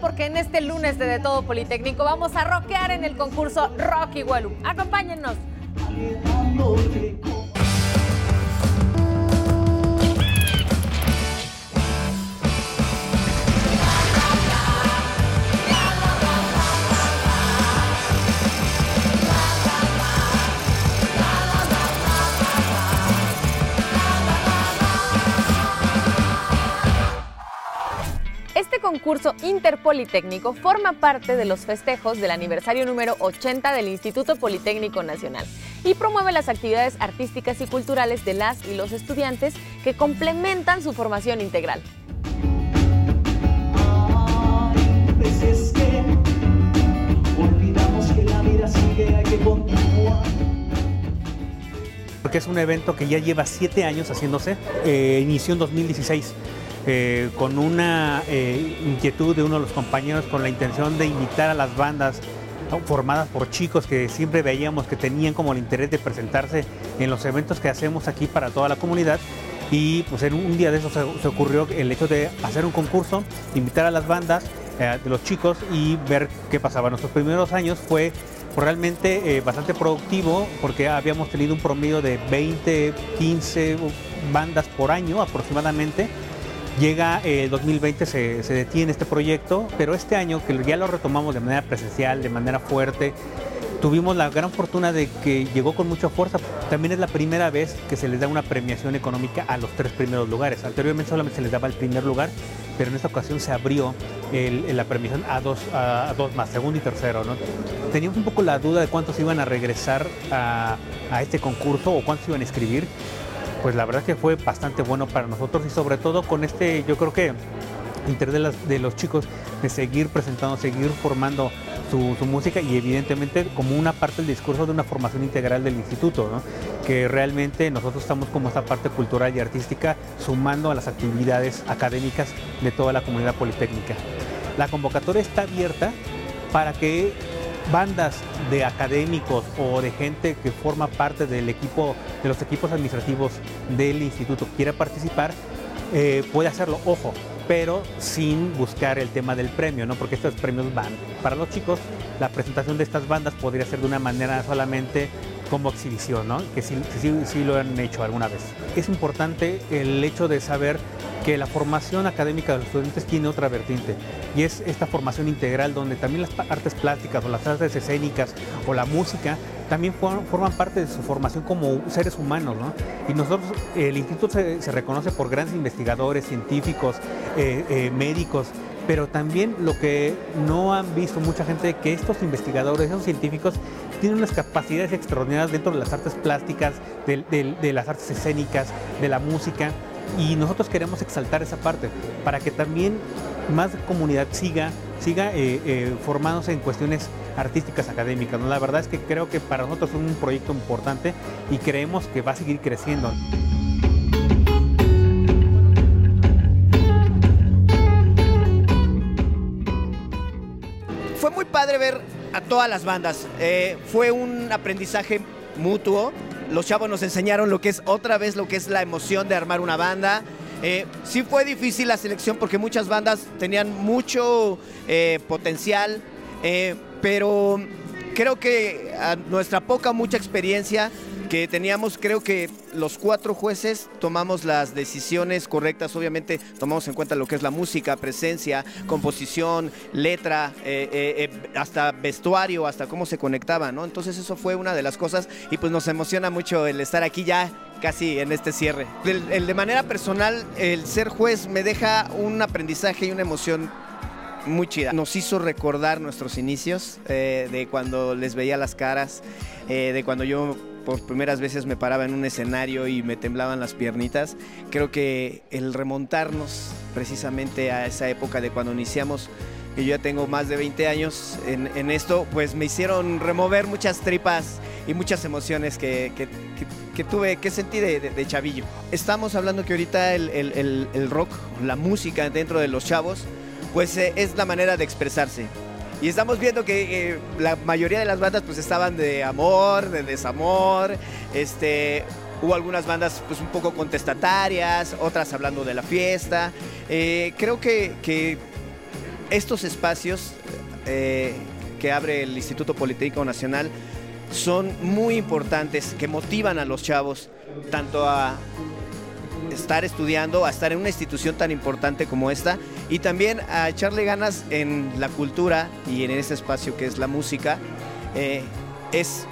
Porque en este lunes de De Todo Politécnico vamos a rockear en el concurso Rocky Welu. Acompáñennos. Concurso interpolitécnico forma parte de los festejos del aniversario número 80 del Instituto Politécnico Nacional y promueve las actividades artísticas y culturales de las y los estudiantes que complementan su formación integral. Pues porque es un evento que ya lleva siete años haciéndose, eh, inició en 2016. Con una eh, inquietud de uno de los compañeros con la intención de invitar a las bandas formadas por chicos que siempre veíamos que tenían como el interés de presentarse en los eventos que hacemos aquí para toda la comunidad y pues en un día de eso se, ocurrió el hecho de hacer un concurso, invitar a las bandas eh, de los chicos y ver qué pasaba. Nuestros primeros años fue pues, realmente eh, bastante productivo porque habíamos tenido un promedio de 20, 15 bandas por año aproximadamente. Llega el 2020, se, se detiene este proyecto, pero este año que ya lo retomamos de manera presencial, de manera fuerte, tuvimos la gran fortuna de que llegó con mucha fuerza. También es la primera vez que se les da una premiación económica a los tres primeros lugares. Anteriormente solamente se les daba el primer lugar, pero en esta ocasión se abrió la premiación a dos, a, dos más, segundo y tercero. Teníamos un poco la duda de cuántos iban a regresar a este concurso o cuántos iban a escribir. Pues la verdad que fue bastante bueno para nosotros y sobre todo con este, yo creo que interés de, los chicos de seguir presentando, seguir formando su, música y evidentemente como una parte del discurso de una formación integral del instituto, que realmente nosotros estamos como esta parte cultural y artística sumando a las actividades académicas de toda la comunidad politécnica. La convocatoria está abierta para que bandas de académicos o de gente que forma parte del equipo, de los equipos administrativos del instituto quiera participar, eh, puede hacerlo, ojo, pero sin buscar el tema del premio, ¿no? Porque estos premios van para los chicos. La presentación de estas bandas podría ser de una manera solamente como exhibición, ¿no? Que sí, sí, sí lo han hecho alguna vez. Es importante el hecho de saber que la formación académica de los estudiantes tiene otra vertiente y es esta formación integral donde también las artes plásticas o las artes escénicas o la música también for- forman parte de su formación como seres humanos. ¿no? Y nosotros, el instituto se, reconoce por grandes investigadores, científicos, eh, eh, médicos, pero también lo que no han visto mucha gente, que estos investigadores, esos científicos, tienen unas capacidades extraordinarias dentro de las artes plásticas, de las artes escénicas, de la música, y nosotros queremos exaltar esa parte para que también más comunidad siga, siga eh, eh, formándose en cuestiones artísticas académicas. ¿no? La verdad es que creo que para nosotros es un proyecto importante y creemos que va a seguir creciendo. Fue muy padre ver a todas las bandas. Eh, fue un aprendizaje mutuo. Los chavos nos enseñaron lo que es otra vez lo que es la emoción de armar una banda. Eh, sí fue difícil la selección porque muchas bandas tenían mucho eh, potencial, eh, pero creo que a nuestra poca mucha experiencia que teníamos, creo que los cuatro jueces tomamos las decisiones correctas, obviamente tomamos en cuenta lo que es la música, presencia, composición, letra, eh, eh, eh, hasta vestuario, hasta cómo se conectaba, ¿no? Entonces eso fue una de las cosas y pues nos emociona mucho el estar aquí ya casi en este cierre. El- de manera personal, el ser juez me deja un aprendizaje y una emoción muy chida. Nos hizo recordar nuestros inicios, eh, de cuando les veía las caras, eh, de cuando yo por primeras veces me paraba en un escenario y me temblaban las piernitas. Creo que el remontarnos precisamente a esa época de cuando iniciamos, que yo ya tengo más de 20 años en, en esto, pues me hicieron remover muchas tripas y muchas emociones que, que- que- que tuve, que sentí de, de- de chavillo. Estamos hablando que ahorita el, el- el- el rock, la música dentro de los chavos, pues eh, es la manera de expresarse. Y estamos viendo que eh, la mayoría de las bandas pues estaban de amor, de desamor, este, hubo algunas bandas pues un poco contestatarias, otras hablando de la fiesta. Eh, creo que, que estos espacios que abre el Instituto Politécnico Nacional son muy importantes, que motivan a los chavos tanto a estar estudiando, a estar en una institución tan importante como esta y también a echarle ganas en la cultura y en ese espacio que es la música. Eh, es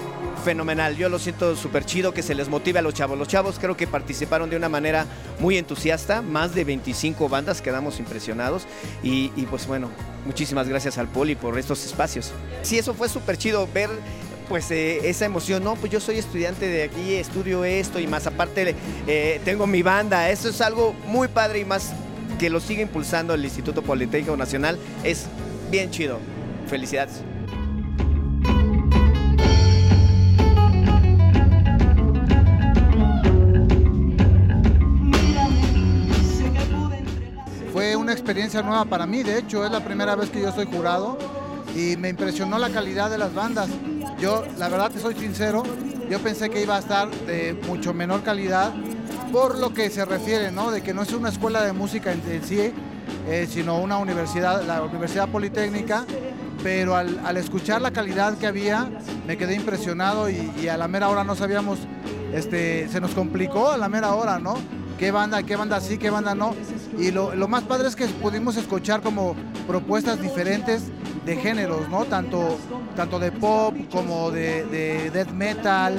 fenomenal, yo lo siento súper chido que se les motive a los chavos. Los chavos creo que participaron de una manera muy entusiasta, más de 25 bandas, quedamos impresionados y, pues bueno, muchísimas gracias al Poli por estos espacios. Sí, eso fue súper chido ver pues eh, esa emoción, no, pues yo soy estudiante de aquí, estudio esto y más aparte eh, tengo mi banda, eso es algo muy padre y más que lo sigue impulsando el Instituto Politécnico Nacional, es bien chido. Felicidades. Fue una experiencia nueva para mí, de hecho es la primera vez que yo soy jurado y me impresionó la calidad de las bandas. Yo, la verdad te soy sincero, yo pensé que iba a estar de mucho menor calidad por lo que se refiere, ¿no? De que no es una escuela de música en, sí, eh, sino una universidad, la Universidad Politécnica, pero al, escuchar la calidad que había, me quedé impresionado y, a la mera hora no sabíamos, este, se nos complicó a la mera hora, ¿no? ¿Qué banda, qué banda sí, qué banda no? Y lo, más padre es que pudimos escuchar como propuestas diferentes de géneros, ¿no? Tanto, tanto de pop como de, death metal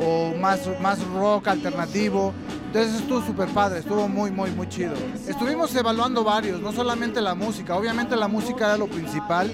o más, más rock alternativo. Entonces estuvo súper padre, estuvo muy, muy, muy chido. Estuvimos evaluando varios, no solamente la música, obviamente la música era lo principal,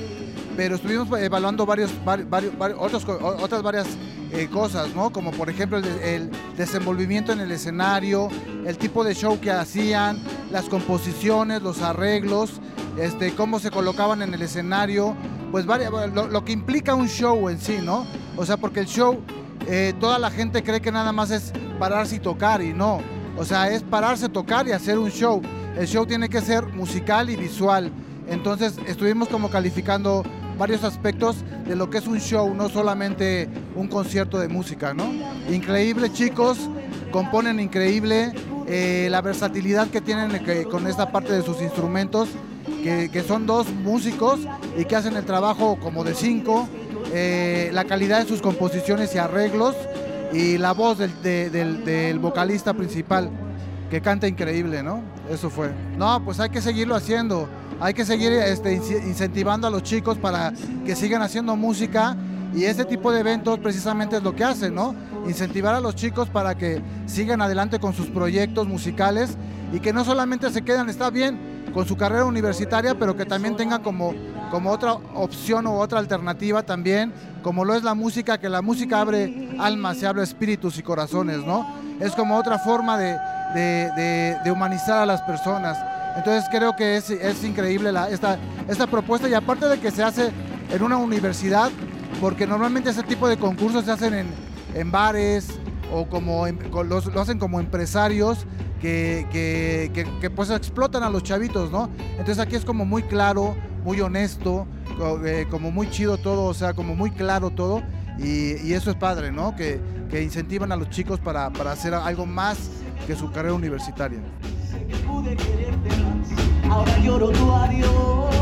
pero estuvimos evaluando varios, varios, otros, otras varias eh, cosas, ¿no? Como por ejemplo el, desenvolvimiento en el escenario, el tipo de show que hacían, las composiciones, los arreglos, este, cómo se colocaban en el escenario, pues lo, que implica un show en sí, ¿no? O sea, porque el show, eh, toda la gente cree que nada más es pararse y tocar y no. O sea, es pararse, tocar y hacer un show. El show tiene que ser musical y visual. Entonces estuvimos como calificando varios aspectos de lo que es un show, no solamente un concierto de música, ¿no? Increíble chicos, componen increíble, eh, la versatilidad que tienen eh, con esta parte de sus instrumentos que, son dos músicos y que hacen el trabajo como de cinco, eh, la calidad de sus composiciones y arreglos y la voz del, vocalista principal que canta increíble, ¿no? Eso fue. No, pues hay que seguirlo haciendo, hay que seguir este, incentivando a los chicos para que sigan haciendo música y ese tipo de eventos precisamente es lo que hacen, ¿no? Incentivar a los chicos para que sigan adelante con sus proyectos musicales y que no solamente se quedan, está bien, con su carrera universitaria, pero que también tenga como, como otra opción o otra alternativa también, como lo es la música, que la música abre almas, se abre espíritus y corazones, ¿no? Es como otra forma de, humanizar a las personas. Entonces creo que es, es increíble la, esta, esta propuesta y aparte de que se hace en una universidad, porque normalmente ese tipo de concursos se hacen en, en bares o como lo hacen como empresarios que, pues explotan a los chavitos, ¿no? Entonces aquí es como muy claro, muy honesto, eh, como muy chido todo, o sea, como muy claro todo. Y, eso es padre, ¿no? Que, incentivan a los chicos para, hacer algo más que su carrera universitaria. Ahora lloro tu adiós.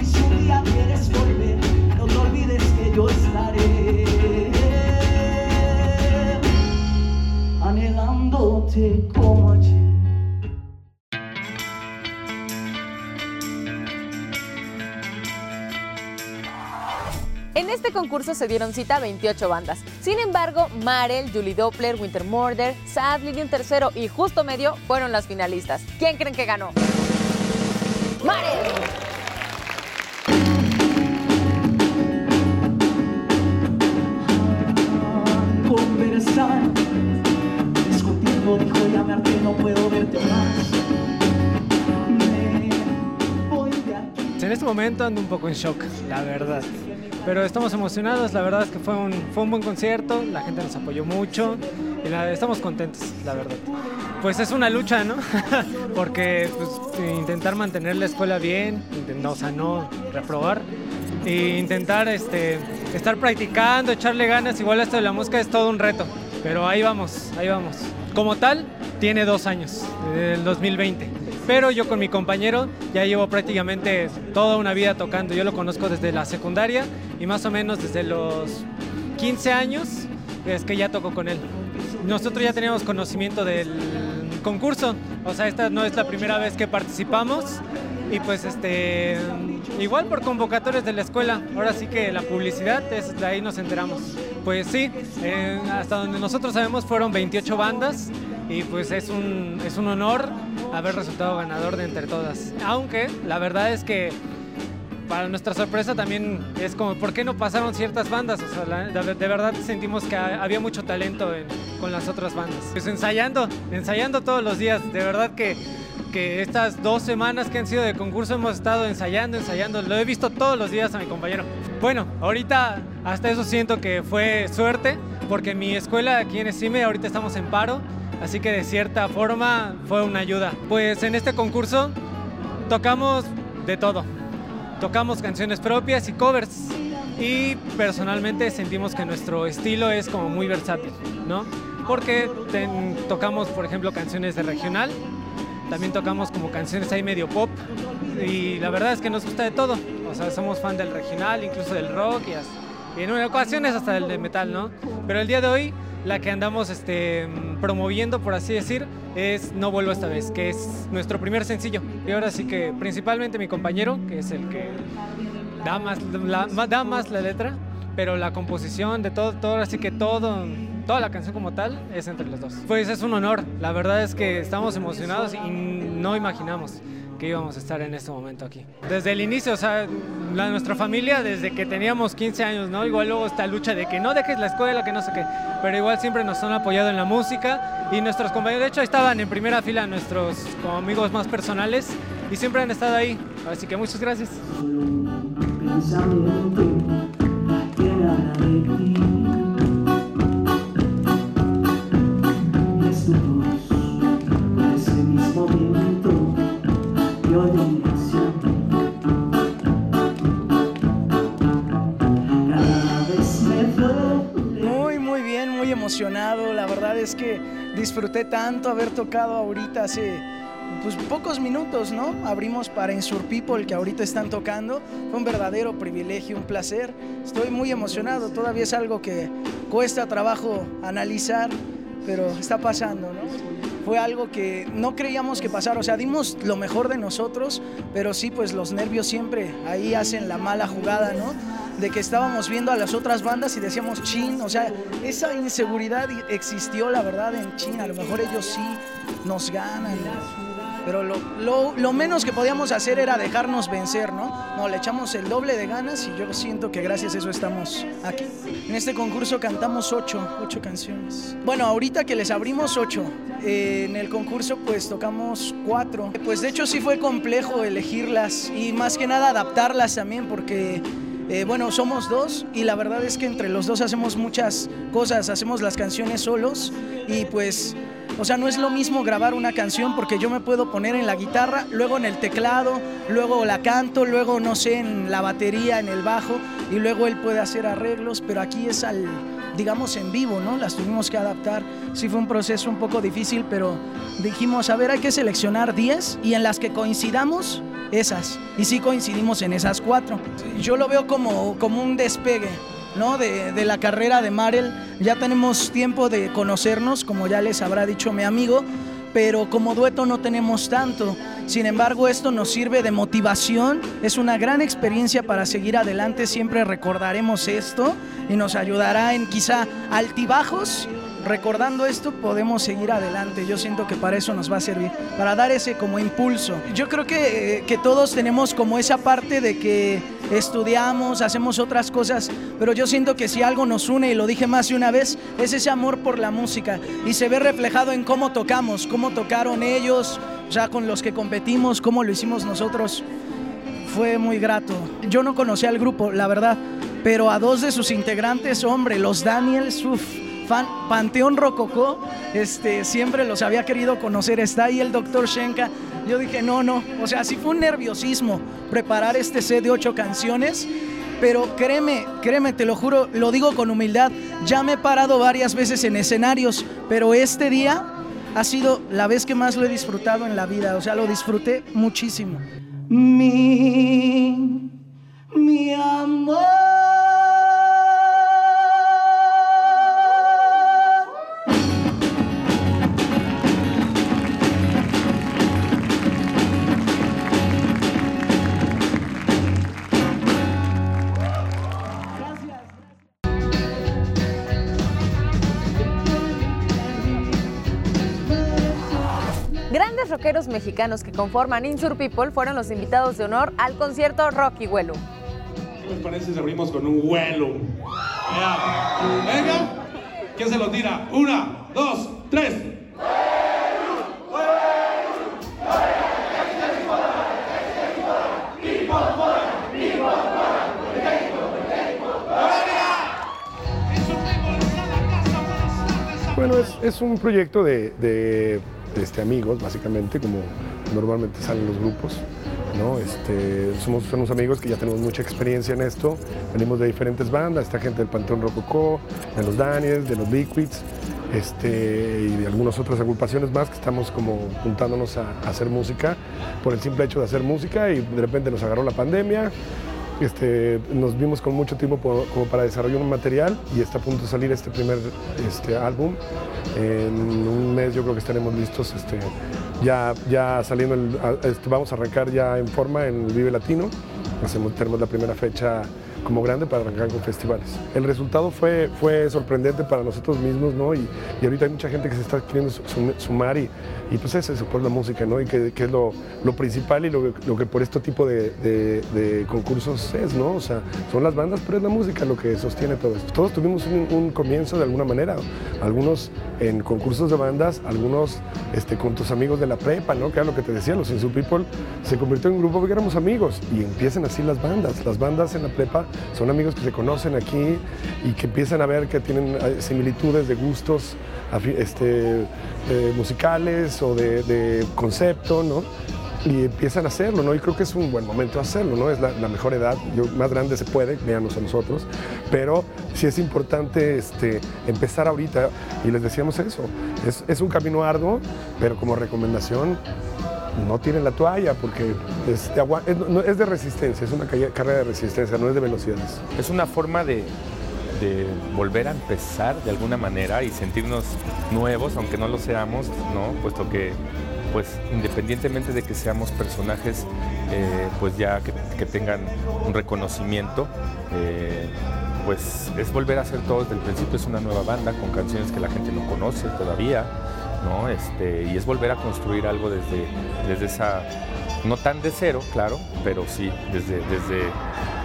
y si un día quieres volver, no te olvides que yo estaré. En este concurso se dieron cita 28 bandas. Sin embargo, Marel, Julie Doppler, Winter Murder, Sad, un tercero y Justo Medio fueron las finalistas. ¿Quién creen que ganó? ¡Marel! En este momento ando un poco en shock, la verdad. Pero estamos emocionados, la verdad es que fue un, fue un buen concierto, la gente nos apoyó mucho y estamos contentos, la verdad. Pues es una lucha, ¿no? Porque pues, intentar mantener la escuela bien, o sea, no reprobar, e intentar este, estar practicando, echarle ganas, igual esto de la música es todo un reto, pero ahí vamos, ahí vamos. Como tal, tiene dos años, el 2020. Pero yo con mi compañero ya llevo prácticamente toda una vida tocando. Yo lo conozco desde la secundaria y más o menos desde los 15 años es que ya toco con él. Nosotros ya teníamos conocimiento del concurso, o sea, esta no es la primera vez que participamos y pues este igual por convocatorias de la escuela ahora sí que la publicidad es de ahí nos enteramos pues sí eh, hasta donde nosotros sabemos fueron 28 bandas y pues es un, es un honor haber resultado ganador de entre todas aunque la verdad es que para nuestra sorpresa también es como, ¿por qué no pasaron ciertas bandas? O sea, la- de, de verdad sentimos que ha- había mucho talento en- con las otras bandas. Pues ensayando, ensayando todos los días. De verdad que, que estas dos semanas que han sido de concurso hemos estado ensayando, ensayando. Lo he visto todos los días a mi compañero. Bueno, ahorita hasta eso siento que fue suerte, porque mi escuela aquí en Esime ahorita estamos en paro. Así que de cierta forma fue una ayuda. Pues en este concurso tocamos de todo tocamos canciones propias y covers. Y personalmente sentimos que nuestro estilo es como muy versátil, ¿no? Porque tocamos, por ejemplo, canciones de regional, también tocamos como canciones ahí medio pop, y la verdad es que nos gusta de todo. O sea, somos fan del regional, incluso del rock, y, hasta- y en ocasiones hasta del de metal, ¿no? Pero el día de hoy, la que andamos este, promoviendo, por así decir, es No Vuelvo esta vez, que es nuestro primer sencillo. Y ahora sí que principalmente mi compañero, que es el que da más la, da más la letra, pero la composición de todo, todo así que todo, toda la canción como tal es entre los dos. Pues es un honor, la verdad es que estamos emocionados y no imaginamos que íbamos a estar en este momento aquí. Desde el inicio, o sea, nuestra familia, desde que teníamos 15 años, ¿no? Igual luego esta lucha de que no dejes la escuela, que no sé qué, pero igual siempre nos han apoyado en la música y nuestros compañeros, de hecho, estaban en primera fila nuestros amigos más personales y siempre han estado ahí, así que muchas gracias. pensamiento es que disfruté tanto haber tocado ahorita hace pues, pocos minutos, ¿no? Abrimos para Insur People que ahorita están tocando. Fue un verdadero privilegio, un placer. Estoy muy emocionado. Todavía es algo que cuesta trabajo analizar, pero está pasando, ¿no? Fue algo que no creíamos que pasara, o sea, dimos lo mejor de nosotros, pero sí, pues los nervios siempre ahí hacen la mala jugada, ¿no? De que estábamos viendo a las otras bandas y decíamos chin, o sea, esa inseguridad existió, la verdad, en China. A lo mejor ellos sí nos ganan, pero lo, lo- lo menos que podíamos hacer era dejarnos vencer, ¿no? No, le echamos el doble de ganas y yo siento que gracias a eso estamos aquí. En este concurso cantamos ocho, ocho canciones. Bueno, ahorita que les abrimos ocho, eh, en el concurso pues tocamos cuatro. Pues de hecho sí fue complejo elegirlas y más que nada adaptarlas también porque... Eh, bueno, somos dos y la verdad es que entre los dos hacemos muchas cosas, hacemos las canciones solos y pues, o sea, no es lo mismo grabar una canción porque yo me puedo poner en la guitarra, luego en el teclado, luego la canto, luego no sé, en la batería, en el bajo y luego él puede hacer arreglos, pero aquí es al, digamos, en vivo, ¿no? Las tuvimos que adaptar. Sí fue un proceso un poco difícil, pero dijimos, a ver, hay que seleccionar 10 y en las que coincidamos, esas. Y sí coincidimos en esas cuatro. Yo lo veo como, como un despegue. ¿no? De, de la carrera de Marel, ya tenemos tiempo de conocernos, como ya les habrá dicho mi amigo, pero como dueto no tenemos tanto. Sin embargo, esto nos sirve de motivación, es una gran experiencia para seguir adelante, siempre recordaremos esto y nos ayudará en quizá altibajos. Recordando esto podemos seguir adelante, yo siento que para eso nos va a servir, para dar ese como impulso. Yo creo que, eh, que todos tenemos como esa parte de que estudiamos, hacemos otras cosas, pero yo siento que si algo nos une, y lo dije más de una vez, es ese amor por la música y se ve reflejado en cómo tocamos, cómo tocaron ellos, ya con los que competimos, cómo lo hicimos nosotros. Fue muy grato. Yo no conocía al grupo, la verdad, pero a dos de sus integrantes, hombre, los Daniels, uff, Panteón Rococó, este, siempre los había querido conocer. Está ahí el doctor Shenka. Yo dije, no, no, o sea, sí fue un nerviosismo preparar este set de ocho canciones. Pero créeme, créeme, te lo juro, lo digo con humildad, ya me he parado varias veces en escenarios, pero este día ha sido la vez que más lo he disfrutado en la vida, o sea, lo disfruté muchísimo. Mi, mi amor. Rockeros mexicanos que conforman Insur People fueron los invitados de honor al concierto Rocky Huelu. ¿Qué les parece si abrimos con un vuelo? Ya. Venga, ¿quién se lo tira? Una, dos, tres. Bueno, es, es un proyecto de, de, este, amigos, básicamente, como normalmente salen los grupos. ¿no? Este, somos unos amigos que ya tenemos mucha experiencia en esto. Venimos de diferentes bandas, esta gente del Panteón Rococó, de los Daniels, de los Liquids, este, y de algunas otras agrupaciones más que estamos como juntándonos a, a hacer música por el simple hecho de hacer música y de repente nos agarró la pandemia. Este, nos vimos con mucho tiempo como para desarrollar un material y está a punto de salir este primer este, álbum. En un mes yo creo que estaremos listos, este, ya, ya saliendo, este, vamos a arrancar ya en forma en Vive Latino. Hacemos, tenemos la primera fecha como grande para arrancar con festivales. El resultado fue, fue sorprendente para nosotros mismos, ¿no? Y, y ahorita hay mucha gente que se está queriendo su- sum- sumar y, y pues es eso, pues la música, ¿no? Y que, que es lo, lo principal y lo, que- lo que por este tipo de, de- concursos es, ¿no? O sea, son las bandas, pero es la música lo que sostiene todo esto. Todos tuvimos un, comienzo de alguna manera, algunos en concursos de bandas, algunos este, con tus amigos de la prepa, ¿no? Que era lo que te decía, los Insu People se convirtió en un grupo porque éramos amigos y empiezan así las bandas. Las bandas en la prepa son amigos que se conocen aquí y que empiezan a ver que tienen eh, similitudes de gustos este, eh, musicales o de, de concepto, ¿no? Y empiezan a hacerlo, ¿no? Y creo que es un buen momento hacerlo, ¿no? Es la, la mejor edad, yo, más grande se puede, véanos a nosotros, pero sí es importante este, empezar ahorita y les decíamos eso, es, es un camino arduo, pero como recomendación no tiren la toalla porque es de, agua- es- no- es de resistencia, es una carrera de resistencia, no es de velocidades. Es una forma de, volver a empezar de alguna manera y sentirnos nuevos, aunque no lo seamos, ¿no? Puesto que, pues, independientemente de que seamos personajes, eh, pues ya que, que tengan un reconocimiento, eh, pues es volver a hacer todo desde el principio, es una nueva banda con canciones que la gente no conoce todavía, ¿no? Este, y es volver a construir algo desde, desde esa, no tan de cero, claro, pero sí desde, desde,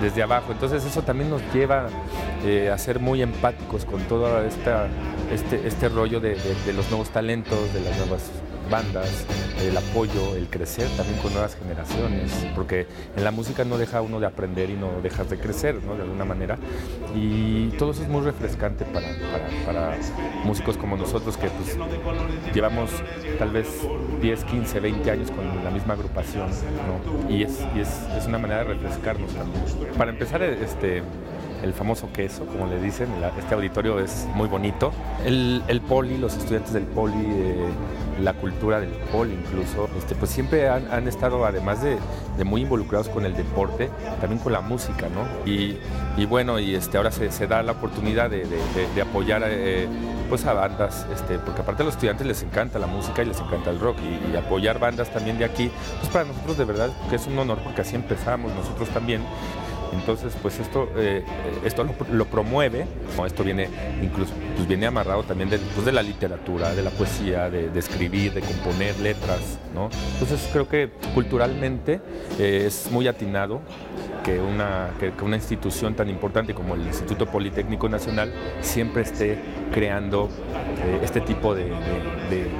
desde abajo. Entonces eso también nos lleva eh, a ser muy empáticos con todo esta, este, este rollo de, los nuevos talentos, de las nuevas bandas, el apoyo, el crecer también con nuevas generaciones, porque en la música no deja uno de aprender y no dejas de crecer. De alguna manera. Y todo eso es muy refrescante para, músicos como nosotros que pues, llevamos tal vez 10, 15, 20 años con la misma agrupación, y es, es una manera de refrescarnos también. Para empezar, este, el famoso queso, como le dicen, este auditorio es muy bonito. El, poli, los estudiantes del poli, eh, la cultura del poli incluso, este, pues siempre han, estado, además de, muy involucrados con el deporte, también con la música, ¿no? Y, bueno, y este, ahora se, da la oportunidad de apoyar eh, pues a bandas, este, porque aparte a los estudiantes les encanta la música y les encanta el rock, y, y apoyar bandas también de aquí, pues para nosotros de verdad que es un honor, porque así empezamos nosotros también. Entonces, pues esto, eh, esto lo, promueve, ¿no? esto viene incluso, pues viene amarrado también de, pues de la literatura, de la poesía, de, escribir, de componer letras, ¿no? Entonces creo que culturalmente eh, es muy atinado que una, que, una institución tan importante como el Instituto Politécnico Nacional siempre esté creando eh, este tipo de-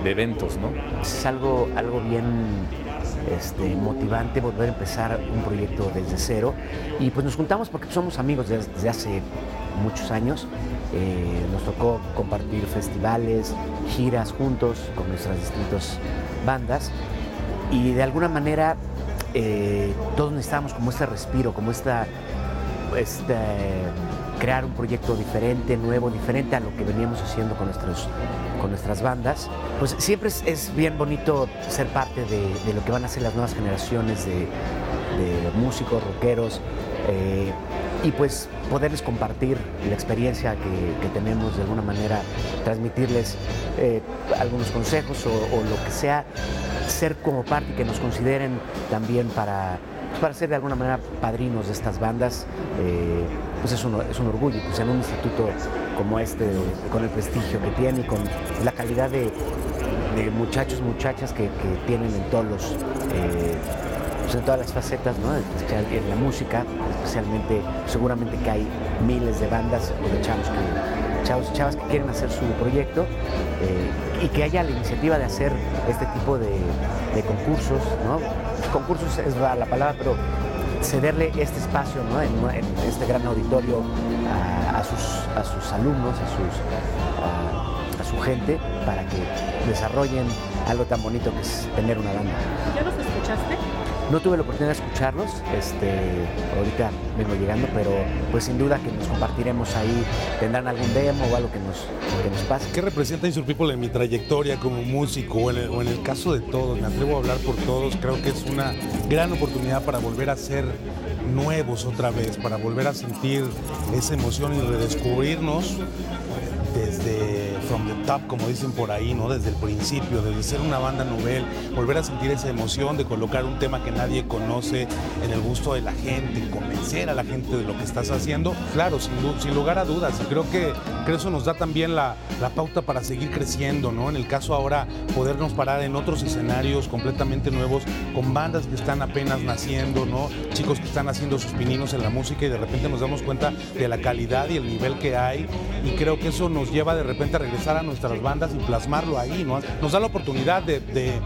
de eventos, ¿no? Es algo, algo bien este, motivante volver a empezar un proyecto desde cero. Y pues nos juntamos porque somos amigos desde, hace muchos años. Eh, nos tocó compartir festivales, giras juntos con nuestras distintas bandas. Y de alguna manera eh, todos necesitábamos como este respiro, como esta, este, crear un proyecto diferente, nuevo, diferente a lo que veníamos haciendo con nuestros con nuestras bandas. Pues siempre es, bien bonito ser parte de, lo que van a ser las nuevas generaciones de, músicos, rockeros, eh, y pues poderles compartir la experiencia que, tenemos de alguna manera, transmitirles eh, algunos consejos o, o lo que sea, ser como parte y que nos consideren también para, pues, para ser de alguna manera padrinos de estas bandas, eh, pues es un, es un orgullo, pues en un instituto como este, con el prestigio que tiene y con la calidad de, de muchachos, muchachas que, tienen en todos los, eh, pues en todas las facetas, ¿no? En la música, especialmente, seguramente que hay miles de bandas o de chavos que, chavos chavas que quieren hacer su proyecto eh, y que haya la iniciativa de hacer este tipo de, concursos, ¿no? Concursos es la palabra, pero cederle este espacio, ¿no? En, este gran auditorio sus, a sus alumnos, a sus a- a su gente para que desarrollen algo tan bonito que es tener una banda. ¿Ya los escuchaste? No tuve la oportunidad de escucharlos, este, ahorita vengo llegando, pero pues sin duda que nos compartiremos ahí, tendrán algún demo o algo que nos, que nos pase. ¿Qué representa Insur People en mi trayectoria como músico o en, el, o en el caso de todos? Me atrevo a hablar por todos. Creo que es una gran oportunidad para volver a ser nuevos otra vez, para volver a sentir esa emoción y redescubrirnos desde from the top, como dicen por ahí, ¿no? Desde el principio, desde ser una banda novel, volver a sentir esa emoción de colocar un tema que nadie conoce en el gusto de la gente, convencer a la gente de lo que estás haciendo. Claro, sin, sin lugar a dudas. Y creo que, que eso nos da también la, la pauta para seguir creciendo, ¿no? En el caso ahora, podernos parar en otros escenarios completamente nuevos, con bandas que están apenas naciendo, ¿no? Chicos que están haciendo sus pininos en la música y de repente nos damos cuenta de la calidad y el nivel que hay. Y creo que eso nos lleva de repente a regresar a nuestras bandas y plasmarlo ahí, ¿no? Nos da la oportunidad de-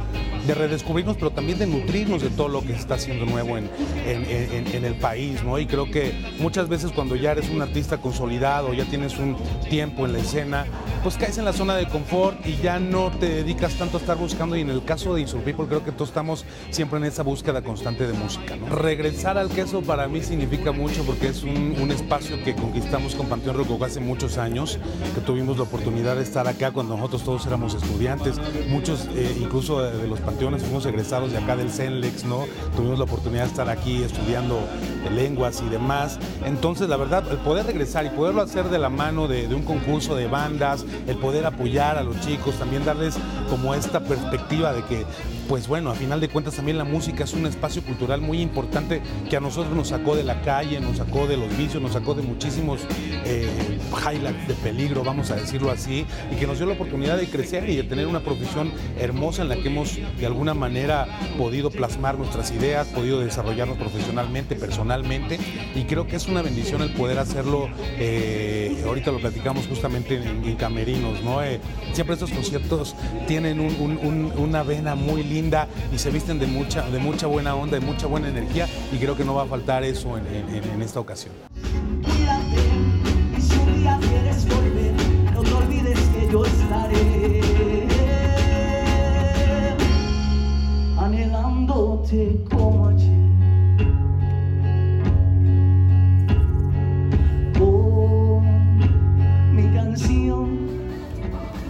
de redescubrirnos, pero también de nutrirnos de todo lo que se está haciendo nuevo en, en- el país, ¿no? Y creo que muchas veces cuando ya eres un artista consolidado, ya tienes un tiempo en la escena, pues caes en la zona de confort y ya no te dedicas tanto a estar buscando. Y en el caso de Insur People, creo que todos estamos siempre en esa búsqueda constante de música. Regresar al queso para mí significa mucho porque es un, espacio que conquistamos con Panteón Rococó hace muchos años, que tuvimos la oportunidad de estar acá cuando nosotros todos éramos estudiantes. Muchos, eh, incluso de, de los panteones, fuimos egresados de acá del CENLEX, ¿no? Tuvimos la oportunidad de estar aquí estudiando lenguas y demás. Entonces, la verdad, el poder regresar y poderlo hacer de la mano de, de un concurso de bandas, el poder apoyar a los chicos, también darles como esta perspectiva de que, pues bueno, a final de cuentas también la música es un espacio cultural muy importante que a nosotros nos sacó de la calle, nos sacó de los vicios, nos sacó de muchísimos eh, highlights de peligro, vamos a decirlo así, y que nos dio la oportunidad de crecer y de tener una profesión hermosa en la que hemos de alguna manera podido plasmar nuestras ideas, podido desarrollarnos profesionalmente, personalmente, y creo que es una bendición el poder hacerlo, eh, ahorita lo platicamos justamente en, Camerinos, ¿no? Eh, siempre estos conciertos tienen un- un- un- una vena muy linda y se visten de mucha, de mucha buena onda, de mucha buena energía, y creo que no va a faltar eso en esta ocasión.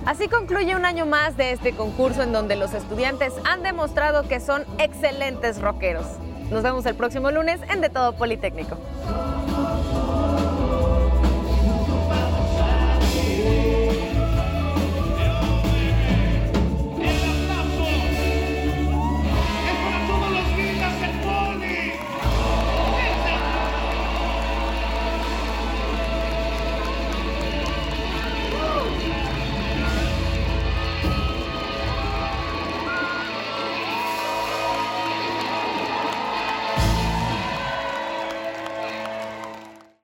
Así concluye un año más de este concurso en donde los estudiantes han demostrado que son excelentes rockeros. Nos vemos el próximo lunes en De Todo Politécnico.